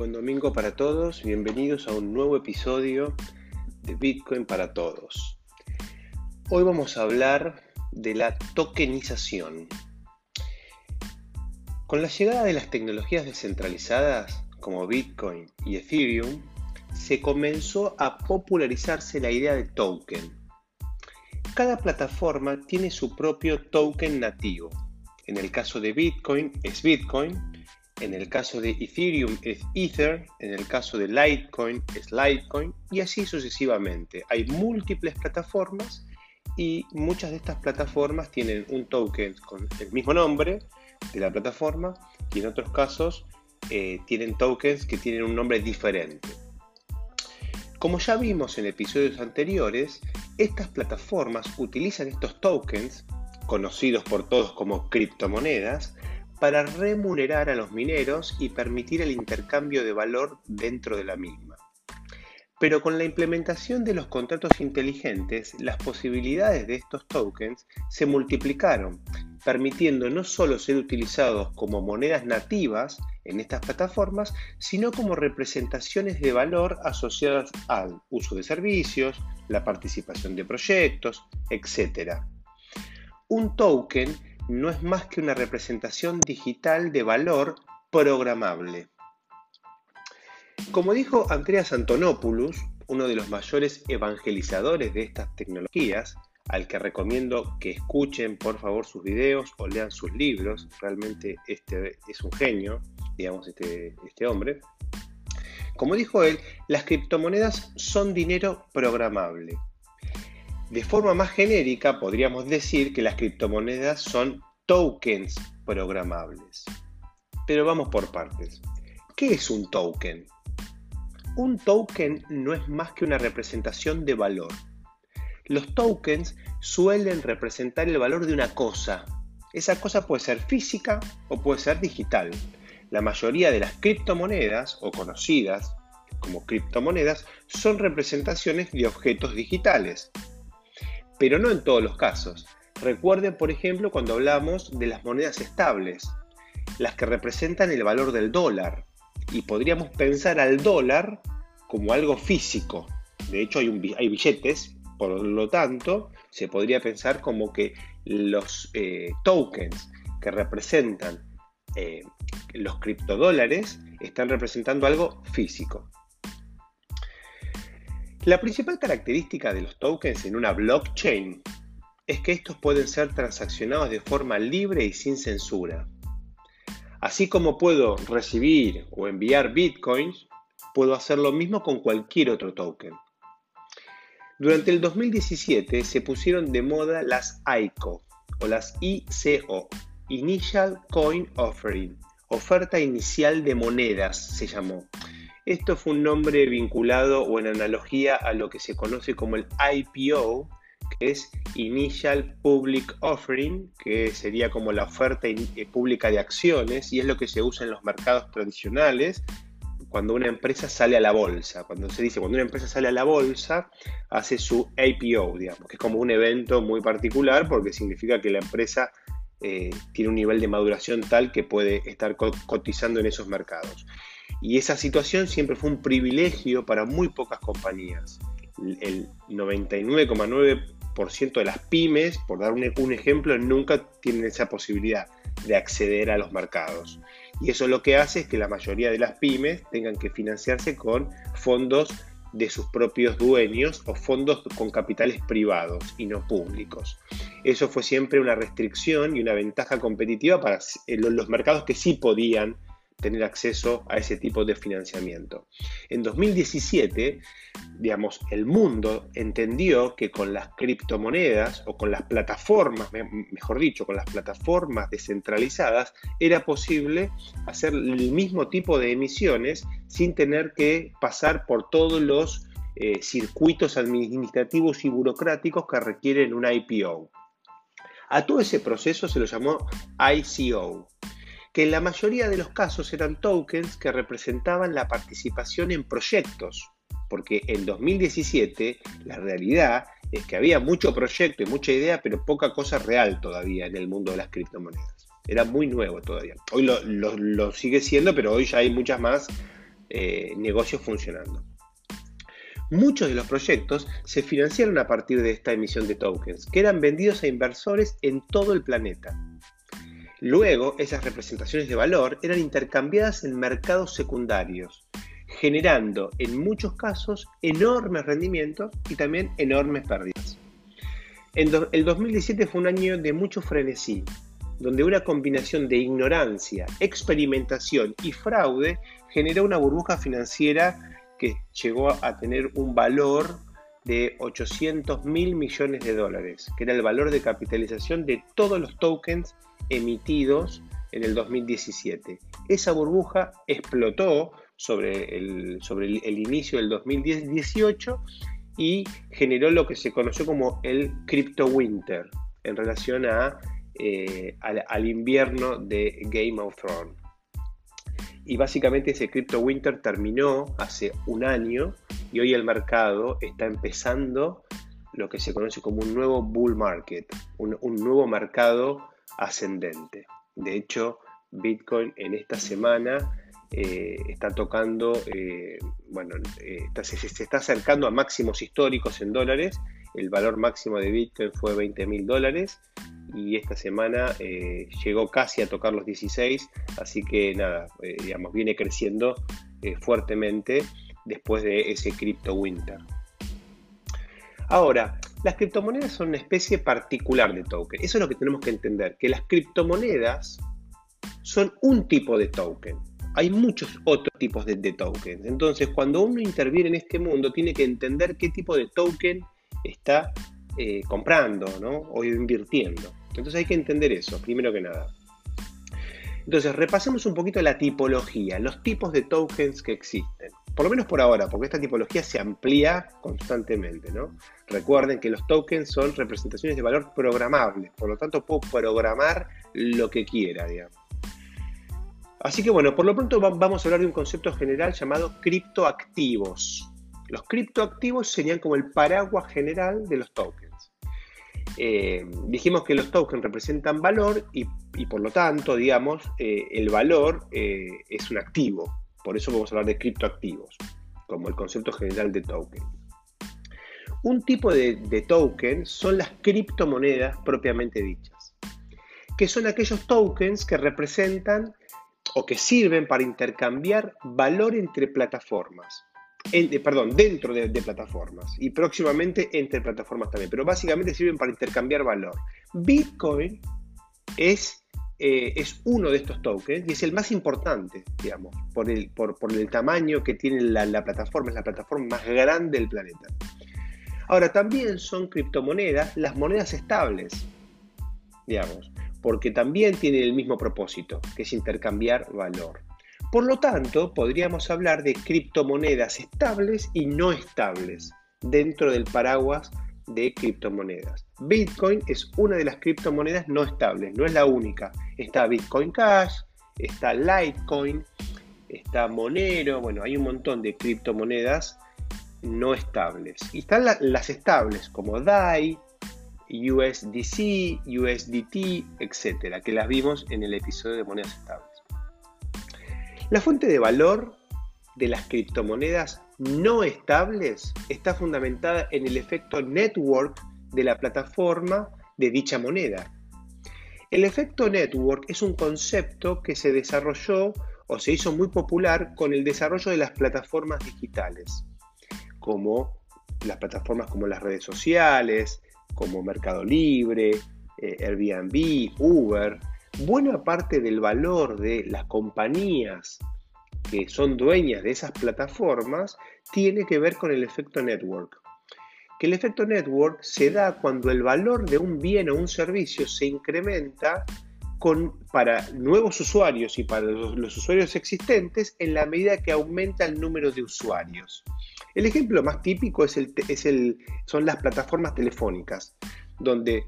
Buen domingo para todos, bienvenidos a un nuevo episodio de Bitcoin para todos. Hoy vamos a hablar de la tokenización. Con la llegada de las tecnologías descentralizadas como Bitcoin y Ethereum, se comenzó a popularizarse la idea de token. Cada plataforma tiene su propio token nativo. En el caso de Bitcoin es Bitcoin, en el caso de Ethereum es Ether, en el caso de Litecoin es Litecoin y así sucesivamente. Hay múltiples plataformas y muchas de estas plataformas tienen un token con el mismo nombre de la plataforma y en otros casos eh, tienen tokens que tienen un nombre diferente. Como ya vimos en episodios anteriores, estas plataformas utilizan estos tokens, conocidos por todos como criptomonedas, para remunerar a los mineros y permitir el intercambio de valor dentro de la misma. Pero con la implementación de los contratos inteligentes, las posibilidades de estos tokens se multiplicaron, permitiendo no solo ser utilizados como monedas nativas en estas plataformas, sino como representaciones de valor asociadas al uso de servicios, la participación de proyectos, etc. Un token no es más que una representación digital de valor programable. Como dijo Andreas Antonopoulos, uno de los mayores evangelizadores de estas tecnologías, al que recomiendo que escuchen por favor sus videos o lean sus libros, realmente este es un genio, digamos, este, este hombre. Como dijo él, las criptomonedas son dinero programable. De forma más genérica, podríamos decir que las criptomonedas son tokens programables. Pero vamos por partes. ¿Qué es un token? Un token no es más que una representación de valor. Los tokens suelen representar el valor de una cosa. Esa cosa puede ser física o puede ser digital. La mayoría de las criptomonedas, o conocidas como criptomonedas, son representaciones de objetos digitales, pero no en todos los casos. Recuerden, por ejemplo, cuando hablamos de las monedas estables, las que representan el valor del dólar. Y podríamos pensar al dólar como algo físico. De hecho, hay, billetes, por lo tanto, se podría pensar como que los eh, tokens que representan eh, los criptodólares están representando algo físico. La principal característica de los tokens en una blockchain es que estos pueden ser transaccionados de forma libre y sin censura. Así como puedo recibir o enviar bitcoins, puedo hacer lo mismo con cualquier otro token. Durante el 2017 se pusieron de moda las ICO o las ICO, Initial Coin Offering, oferta inicial de monedas se llamó. Esto fue un nombre vinculado o en analogía a lo que se conoce como el IPO, que es Initial Public Offering, que sería como la oferta eh, pública de acciones y es lo que se usa en los mercados tradicionales cuando una empresa sale a la bolsa. Cuando se dice cuando una empresa sale a la bolsa, hace su IPO, digamos, que es como un evento muy particular porque significa que la empresa eh, tiene un nivel de maduración tal que puede estar cotizando en esos mercados. Y esa situación siempre fue un privilegio para muy pocas compañías. El 99,9% de las pymes, por dar un, ejemplo, nunca tienen esa posibilidad de acceder a los mercados. Y eso lo que hace es que la mayoría de las pymes tengan que financiarse con fondos de sus propios dueños o fondos con capitales privados y no públicos. Eso fue siempre una restricción y una ventaja competitiva para los mercados que sí podían tener acceso a ese tipo de financiamiento. En 2017, digamos, el mundo entendió que con las criptomonedas o con las plataformas, mejor dicho, con las plataformas descentralizadas, era posible hacer el mismo tipo de emisiones sin tener que pasar por todos los eh, circuitos administrativos y burocráticos que requieren un IPO. A todo ese proceso se lo llamó ICO, que en la mayoría de los casos eran tokens que representaban la participación en proyectos, porque en 2017 la realidad es que había mucho proyecto y mucha idea, pero poca cosa real todavía en el mundo de las criptomonedas. Era muy nuevo todavía. Hoy lo, sigue siendo, pero hoy ya hay muchas más eh, negocios funcionando. Muchos de los proyectos se financiaron a partir de esta emisión de tokens, que eran vendidos a inversores en todo el planeta. Luego, esas representaciones de valor eran intercambiadas en mercados secundarios, generando en muchos casos enormes rendimientos y también enormes pérdidas. el 2017 fue un año de mucho frenesí, donde una combinación de ignorancia, experimentación y fraude generó una burbuja financiera que llegó a tener un valor de 800 mil millones de dólares, que era el valor de capitalización de todos los tokens emitidos en el 2017. Esa burbuja explotó sobre el, sobre el, inicio del 2018 y generó lo que se conoció como el Crypto Winter en relación a, eh, al, invierno de Game of Thrones. Y básicamente ese Crypto Winter terminó hace un año y hoy el mercado está empezando lo que se conoce como un nuevo bull market, un, nuevo mercado ascendente. De hecho, Bitcoin en esta semana eh, está tocando, eh, bueno, eh, se, está acercando a máximos históricos en dólares. El valor máximo de Bitcoin fue 20 mil dólares y esta semana llegó casi a tocar los 16, así que nada, digamos, viene creciendo fuertemente después de ese crypto winter. Ahora, las criptomonedas son una especie particular de token. Eso es lo que tenemos que entender, que las criptomonedas son un tipo de token hay muchos otros tipos de, tokens. Entonces, cuando uno interviene en este mundo, tiene que entender qué tipo de token está eh, comprando o invirtiendo. Entonces hay que entender eso, primero que nada. Entonces, repasemos un poquito la tipología, los tipos de tokens que existen. Por lo menos por ahora, porque esta tipología se amplía constantemente. Recuerden que los tokens son representaciones de valor programables, por lo tanto puedo programar lo que quiera. Así que bueno, por lo pronto vamos a hablar de un concepto general llamado criptoactivos. Los criptoactivos serían como el paraguas general de los tokens. Eh, dijimos que los tokens representan valor y, por lo tanto, digamos, eh, el valor eh, es un activo. Por eso vamos a hablar de criptoactivos, como el concepto general de token. Un tipo de, de token son las criptomonedas propiamente dichas, que son aquellos tokens que representan o que sirven para intercambiar valor entre plataformas. Eh, perdón, dentro de, plataformas y próximamente entre plataformas también, pero básicamente sirven para intercambiar valor. Bitcoin es, eh, es uno de estos tokens y es el más importante, digamos, por el, por, el tamaño que tiene la, la plataforma, es la plataforma más grande del planeta. Ahora, también son criptomonedas las monedas estables, digamos porque también tiene el mismo propósito, que es intercambiar valor. Por lo tanto, podríamos hablar de criptomonedas estables y no estables dentro del paraguas de criptomonedas. Bitcoin es una de las criptomonedas no estables, no es la única. Está Bitcoin Cash, está Litecoin, está Monero, bueno, hay un montón de criptomonedas no estables. Y están las estables como DAI, USDC, USDT, etcétera, que las vimos en el episodio de monedas estables. La fuente de valor de las criptomonedas no estables está fundamentada en el efecto network de la plataforma de dicha moneda. El efecto network es un concepto que se desarrolló o se hizo muy popular con el desarrollo de las plataformas digitales, como las plataformas como las redes sociales, como Mercado Libre, eh, Airbnb, Uber, buena parte del valor de las compañías que son dueñas de esas plataformas tiene que ver con el efecto network. Que el efecto network se da cuando el valor de un bien o un servicio se incrementa con, para nuevos usuarios y para los, usuarios existentes en la medida que aumenta el número de usuarios. El ejemplo más típico es el, es el, son las plataformas telefónicas, donde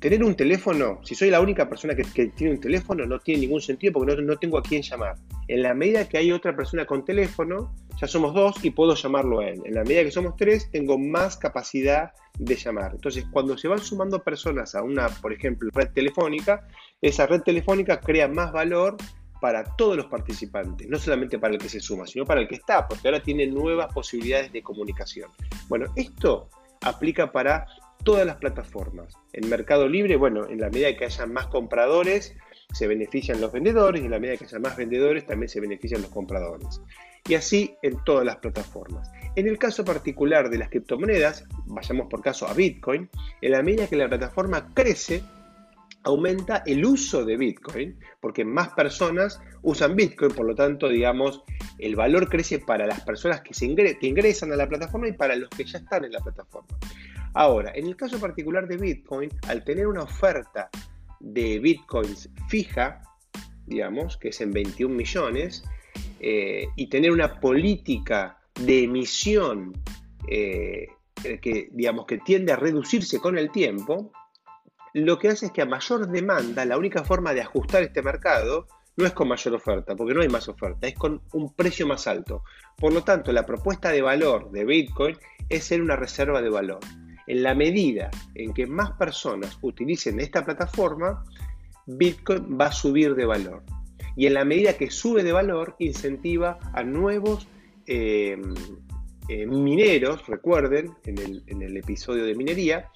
tener un teléfono, si soy la única persona que, tiene un teléfono, no tiene ningún sentido porque no, no, tengo a quién llamar. En la medida que hay otra persona con teléfono, ya somos dos y puedo llamarlo a él. En la medida que somos tres, tengo más capacidad de llamar. Entonces, cuando se van sumando personas a una, por ejemplo, red telefónica, esa red telefónica crea más valor para todos los participantes, no solamente para el que se suma, sino para el que está, porque ahora tiene nuevas posibilidades de comunicación. Bueno, esto aplica para todas las plataformas. En Mercado Libre, bueno, en la medida que haya más compradores, se benefician los vendedores y en la medida que haya más vendedores, también se benefician los compradores. Y así en todas las plataformas. En el caso particular de las criptomonedas, vayamos por caso a Bitcoin, en la medida que la plataforma crece, aumenta el uso de Bitcoin, porque más personas usan Bitcoin, por lo tanto, digamos, el valor crece para las personas que, se ingresan a la plataforma y para los que ya están en la plataforma. Ahora, en el caso particular de Bitcoin, al tener una oferta de Bitcoins fija, digamos, que es en 21 millones, eh, y tener una política de emisión eh, que, digamos, que tiende a reducirse con el tiempo, lo que hace es que a mayor demanda, la única forma de ajustar este mercado no es con mayor oferta, porque no hay más oferta, es con un precio más alto. Por lo tanto, la propuesta de valor de Bitcoin es ser una reserva de valor. En la medida en que más personas utilicen esta plataforma, Bitcoin va a subir de valor. Y en la medida que sube de valor, incentiva a nuevos eh, eh, mineros, recuerden, en el, en el episodio de minería,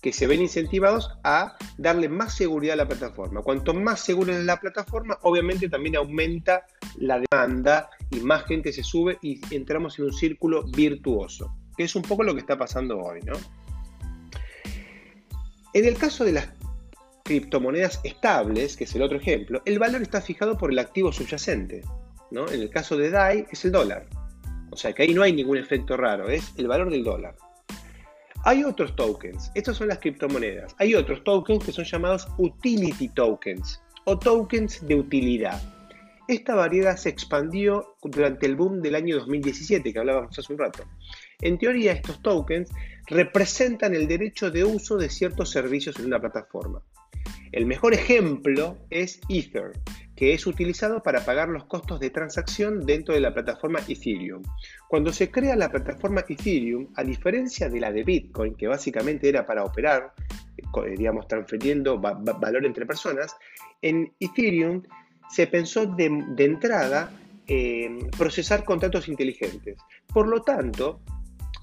que se ven incentivados a darle más seguridad a la plataforma. Cuanto más segura es la plataforma, obviamente también aumenta la demanda y más gente se sube y entramos en un círculo virtuoso, que es un poco lo que está pasando hoy, ¿no? En el caso de las criptomonedas estables, que es el otro ejemplo, el valor está fijado por el activo subyacente. ¿no? En el caso de DAI es el dólar. O sea que ahí no hay ningún efecto raro, es el valor del dólar. Hay otros tokens, estas son las criptomonedas. Hay otros tokens que son llamados utility tokens o tokens de utilidad. Esta variedad se expandió durante el boom del año 2017 que hablábamos hace un rato. En teoría, estos tokens representan el derecho de uso de ciertos servicios en una plataforma. El mejor ejemplo es Ether, que es utilizado para pagar los costos de transacción dentro de la plataforma Ethereum. Cuando se crea la plataforma Ethereum, a diferencia de la de Bitcoin, que básicamente era para operar, eh, digamos, transfiriendo valor entre personas, en Ethereum se pensó de, entrada en procesar contratos inteligentes. Por lo tanto,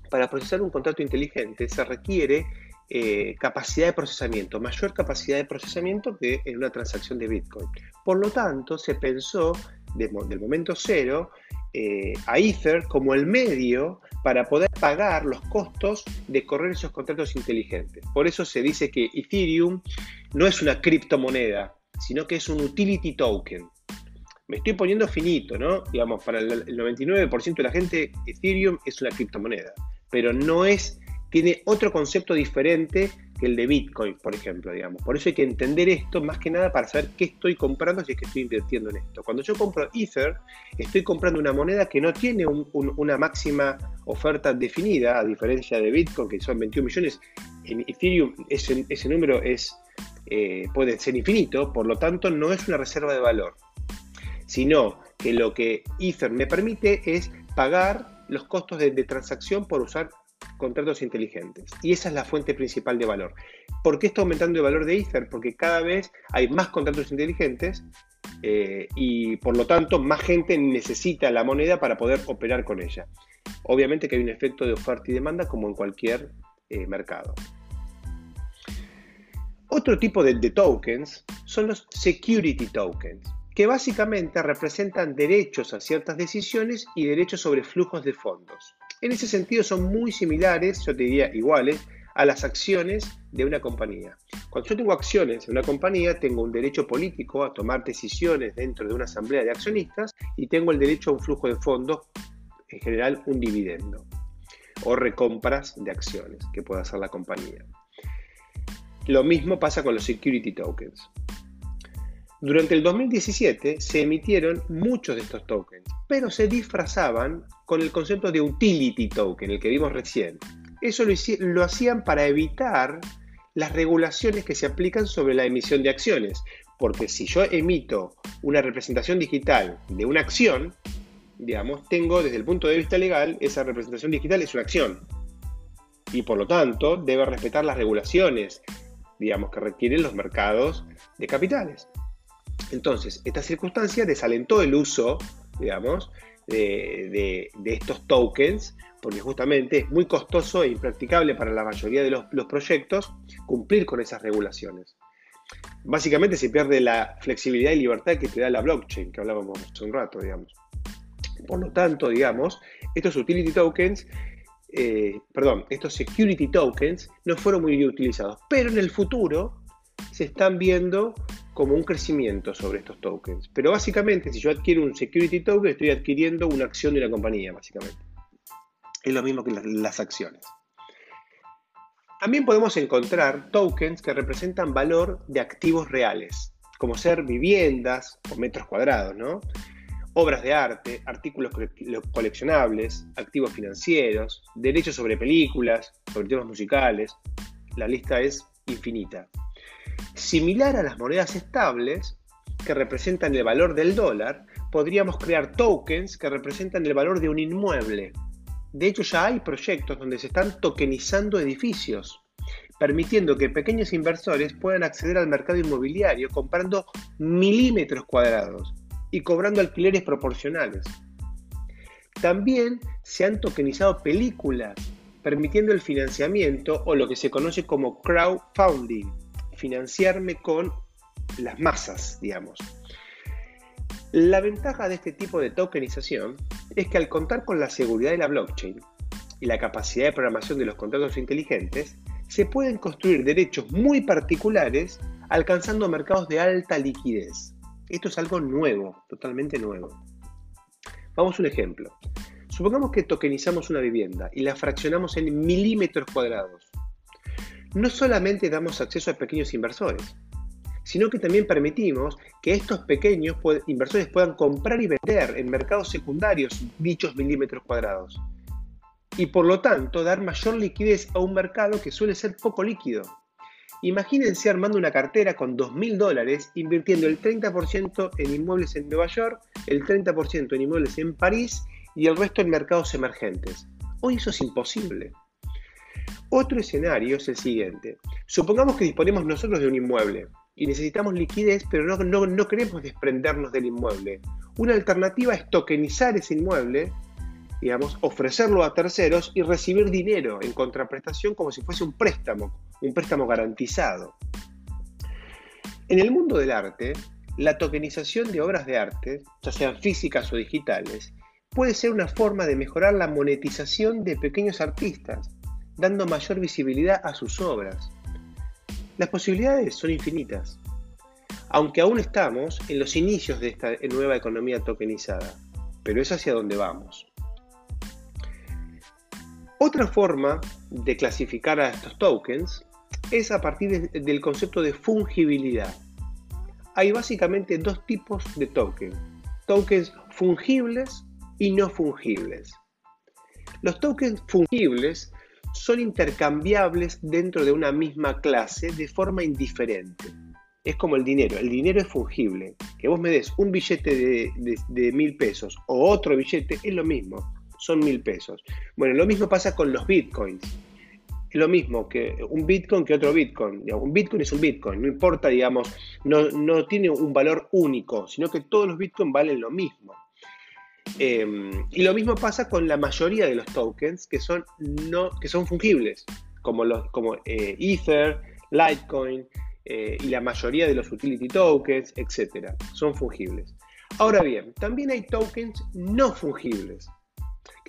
para procesar un contrato inteligente se requiere eh, capacidad de procesamiento, mayor capacidad de procesamiento que en una transacción de Bitcoin. Por lo tanto, se pensó del momento cero eh, a Ether como el medio para poder pagar los costos de correr esos contratos inteligentes. Por eso se dice que Ethereum no es una criptomoneda, sino que es un utility token. Me estoy poniendo finito, ¿no? Digamos, para el 99% de la gente, Ethereum es una criptomoneda, pero no es tiene otro concepto diferente que el de Bitcoin, por ejemplo, digamos. Por eso hay que entender esto más que nada para saber qué estoy comprando si es que estoy invirtiendo en esto. Cuando yo compro Ether, estoy comprando una moneda que no tiene una máxima oferta definida, a diferencia de Bitcoin, que son 21 millones. En Ethereum ese, ese número es, eh, puede ser infinito, por lo tanto no es una reserva de valor, sino que lo que Ether me permite es pagar los costos de transacción por usar contratos inteligentes. Y esa es la fuente principal de valor. ¿Por qué está aumentando el valor de Ether? Porque cada vez hay más contratos inteligentes eh, y por lo tanto más gente necesita la moneda para poder operar con ella. Obviamente que hay un efecto de oferta y demanda como en cualquier eh, mercado. Otro tipo de, tokens son los security tokens, que básicamente representan derechos a ciertas decisiones y derechos sobre flujos de fondos. En ese sentido son muy similares, yo te diría iguales, a las acciones de una compañía. Cuando yo tengo acciones en una compañía, tengo un derecho político a tomar decisiones dentro de una asamblea de accionistas y tengo el derecho a un flujo de fondos, en general un dividendo, o recompras de acciones que pueda hacer la compañía. Lo mismo pasa con los security tokens. Durante el 2017 se emitieron muchos de estos tokens, pero se disfrazaban con el concepto de utility token, el que vimos recién. Eso lo, hacían para evitar las regulaciones que se aplican sobre la emisión de acciones, porque si yo emito una representación digital de una acción, digamos, tengo desde el punto de vista legal, esa representación digital es una acción. Y por lo tanto, debe respetar las regulaciones, digamos, que requieren los mercados de capitales. Entonces, esta circunstancia desalentó el uso, digamos, de, estos tokens, porque justamente es muy costoso e impracticable para la mayoría de los, los proyectos cumplir con esas regulaciones. Básicamente se pierde la flexibilidad y libertad que te da la blockchain, que hablábamos hace un rato, digamos. Por lo tanto, digamos, estos utility tokens, eh, perdón, estos security tokens no fueron muy utilizados, pero en el futuro se están viendo como un crecimiento sobre estos tokens. Pero básicamente, si yo adquiero un security token, estoy adquiriendo una acción de una compañía, básicamente. Es lo mismo que las acciones. También podemos encontrar tokens que representan valor de activos reales, como ser viviendas o metros cuadrados, ¿no? Obras de arte, artículos coleccionables, activos financieros, derechos sobre películas, sobre temas musicales. La lista es infinita. Similar a las monedas estables, que representan el valor del dólar, podríamos crear tokens que representan el valor de un inmueble. De hecho, ya hay proyectos donde se están tokenizando edificios, permitiendo que pequeños inversores puedan acceder al mercado inmobiliario comprando milímetros cuadrados y cobrando alquileres proporcionales. También se han tokenizado películas, permitiendo el financiamiento o lo que se conoce como crowdfunding, financiarme con las masas, digamos. La ventaja de este tipo de tokenización es que al contar con la seguridad de la blockchain y la capacidad de programación de los contratos inteligentes, se pueden construir derechos muy particulares alcanzando mercados de alta liquidez. Esto es algo nuevo, totalmente nuevo. Vamos a un ejemplo. Supongamos que tokenizamos una vivienda y la fraccionamos en milímetros cuadrados. No solamente damos acceso a pequeños inversores, sino que también permitimos que estos pequeños inversores puedan comprar y vender en mercados secundarios dichos milímetros cuadrados. Y por lo tanto dar mayor liquidez a un mercado que suele ser poco líquido. Imagínense armando una cartera con 2.000 dólares, invirtiendo el 30% en inmuebles en Nueva York, el 30% en inmuebles en París y el resto en mercados emergentes. Hoy eso es imposible. Otro escenario es el siguiente. Supongamos que disponemos nosotros de un inmueble y necesitamos liquidez, pero no, no, no queremos desprendernos del inmueble. Una alternativa es tokenizar ese inmueble digamos, ofrecerlo a terceros y recibir dinero en contraprestación como si fuese un préstamo, un préstamo garantizado. En el mundo del arte, la tokenización de obras de arte, ya sean físicas o digitales, puede ser una forma de mejorar la monetización de pequeños artistas, dando mayor visibilidad a sus obras. Las posibilidades son infinitas, aunque aún estamos en los inicios de esta nueva economía tokenizada, pero es hacia donde vamos. Otra forma de clasificar a estos tokens es a partir del concepto de fungibilidad. Hay básicamente dos tipos de tokens, tokens fungibles y no fungibles. Los tokens fungibles son intercambiables dentro de una misma clase de forma indiferente. Es como el dinero, el dinero es fungible. Que vos me des un billete de mil pesos o otro billete es lo mismo son mil pesos. Bueno, lo mismo pasa con los bitcoins. Lo mismo que un bitcoin que otro bitcoin. Un bitcoin es un bitcoin, no importa, digamos, no, no tiene un valor único, sino que todos los bitcoins valen lo mismo. Em, y lo mismo pasa con la mayoría de los tokens que son, no, que son fungibles, como, los, como eh, Ether, Litecoin eh, y la mayoría de los utility tokens, etc. Son fungibles. Ahora bien, también hay tokens no fungibles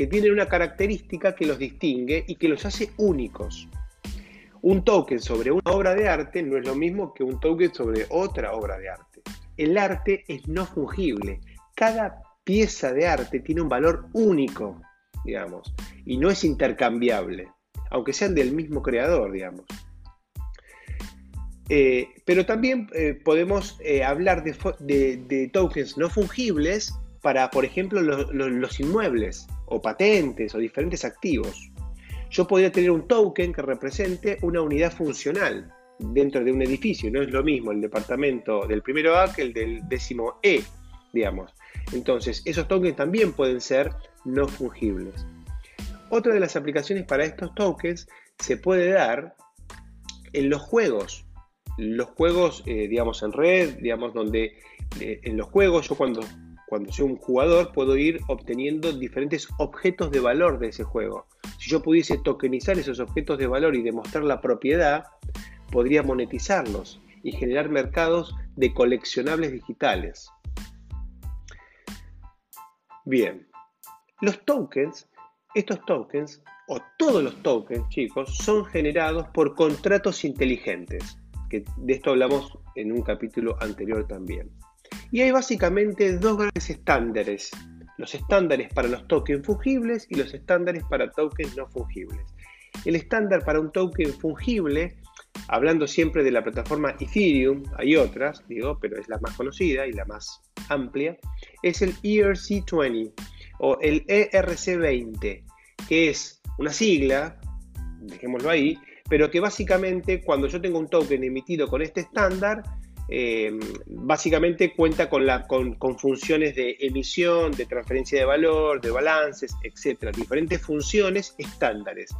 que tienen una característica que los distingue y que los hace únicos. Un token sobre una obra de arte no es lo mismo que un token sobre otra obra de arte. El arte es no fungible. Cada pieza de arte tiene un valor único, digamos, y no es intercambiable, aunque sean del mismo creador, digamos. Eh, pero también eh, podemos eh, hablar de, tokens no fungibles para, por ejemplo, los inmuebles o patentes o diferentes activos. Yo podría tener un token que represente una unidad funcional dentro de un edificio. No es lo mismo el departamento del primero A que el del décimo E, digamos. Entonces, esos tokens también pueden ser no fungibles. Otra de las aplicaciones para estos tokens se puede dar en los juegos. los juegos, eh, digamos, en red, digamos, donde eh, en los juegos yo cuando, cuando soy un jugador puedo ir obteniendo diferentes objetos de valor de ese juego. Si yo pudiese tokenizar esos objetos de valor y demostrar la propiedad, podría monetizarlos y generar mercados de coleccionables digitales. Bien, los tokens, estos tokens, o todos los tokens, chicos, son generados por contratos inteligentes, que de esto hablamos en un capítulo anterior también. Y hay básicamente dos grandes estándares, los estándares para los tokens fungibles y los estándares para tokens no fungibles. El estándar para un token fungible hablando siempre de la plataforma Ethereum, hay otras, digo, pero es la más conocida y la más amplia, es el ERC20 o el ERC20, que es una sigla, dejémoslo ahí, pero que básicamente cuando yo tengo un token emitido con este estándar, eh, básicamente cuenta con, con, funciones de emisión, de transferencia de valor, de balances, etcétera, diferentes funciones estándares.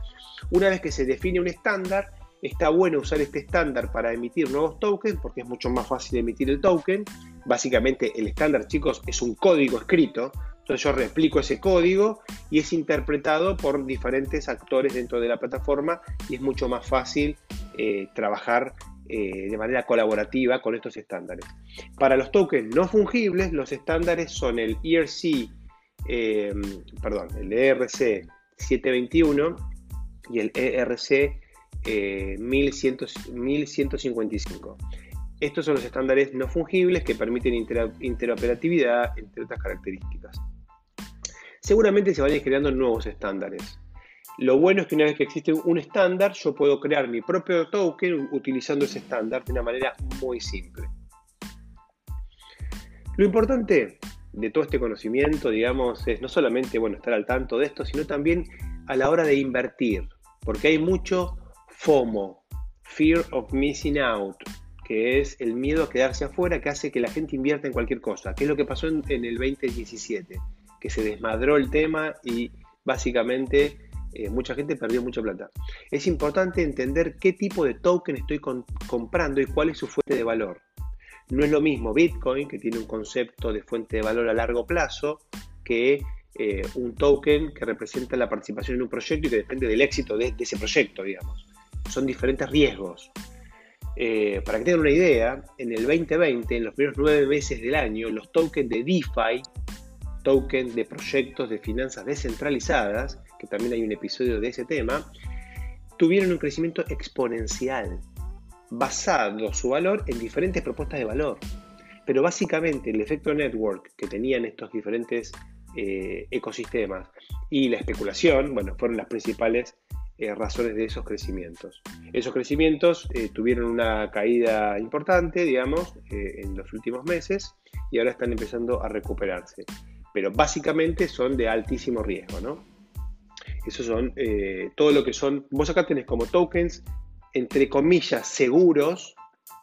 Una vez que se define un estándar, Está bueno usar este estándar para emitir nuevos tokens porque es mucho más fácil emitir el token. Básicamente el estándar, chicos, es un código escrito. Entonces yo replico ese código y es interpretado por diferentes actores dentro de la plataforma y es mucho más fácil eh, trabajar eh, de manera colaborativa con estos estándares. Para los tokens no fungibles, los estándares son el ERC, eh, perdón, el ERC 721 y el ERC 1155. Eh, Estos son los estándares no fungibles que permiten interoperatividad, entre otras características. Seguramente se van a ir creando nuevos estándares. Lo bueno es que una vez que existe un estándar, yo puedo crear mi propio token utilizando ese estándar de una manera muy simple. Lo importante de todo este conocimiento, digamos, es no solamente bueno, estar al tanto de esto, sino también a la hora de invertir, porque hay mucho FOMO, Fear of Missing Out, que es el miedo a quedarse afuera que hace que la gente invierta en cualquier cosa, que es lo que pasó en, el 2017, que se desmadró el tema y básicamente eh, mucha gente perdió mucha plata. Es importante entender qué tipo de token estoy comprando y cuál es su fuente de valor. No es lo mismo Bitcoin, que tiene un concepto de fuente de valor a largo plazo, que eh, un token que representa la participación en un proyecto y que depende del éxito de ese proyecto, digamos son diferentes riesgos. Eh, para que tengan una idea, en el 2020, en los primeros nueve meses del año, los tokens de DeFi, tokens de proyectos de finanzas descentralizadas, que también hay un episodio de ese tema, tuvieron un crecimiento exponencial, basado su valor en diferentes propuestas de valor. Pero básicamente el efecto network que tenían estos diferentes eh, ecosistemas y la especulación, bueno, fueron las principales eh, razones de esos crecimientos. Esos crecimientos eh, tuvieron una caída importante, digamos, en los últimos meses y ahora están empezando a recuperarse. Pero básicamente son de altísimo riesgo, ¿no? Esos son todo lo que son. Vos acá tenés como tokens, entre comillas, seguros,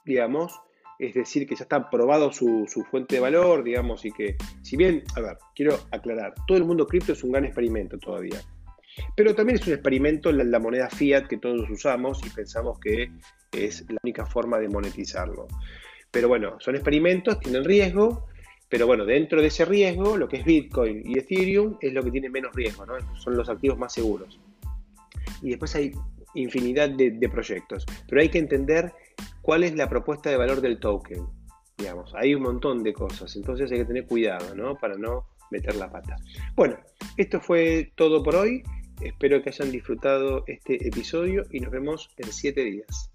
digamos, es decir, que ya está probado su, su, fuente de valor, digamos, y que, si bien, a ver, quiero aclarar, todo el mundo cripto es un gran experimento todavía. Pero también es un experimento la, la moneda fiat que todos usamos y pensamos que es la única forma de monetizarlo. Pero bueno, son experimentos, tienen riesgo, pero bueno, dentro de ese riesgo, lo que es Bitcoin y Ethereum es lo que tiene menos riesgo, ¿no? son los activos más seguros. Y después hay infinidad de, proyectos, pero hay que entender cuál es la propuesta de valor del token. Digamos, hay un montón de cosas, entonces hay que tener cuidado, ¿no? Para no meter la pata. Bueno, esto fue todo por hoy. Espero que hayan disfrutado este episodio y nos vemos en 7 días.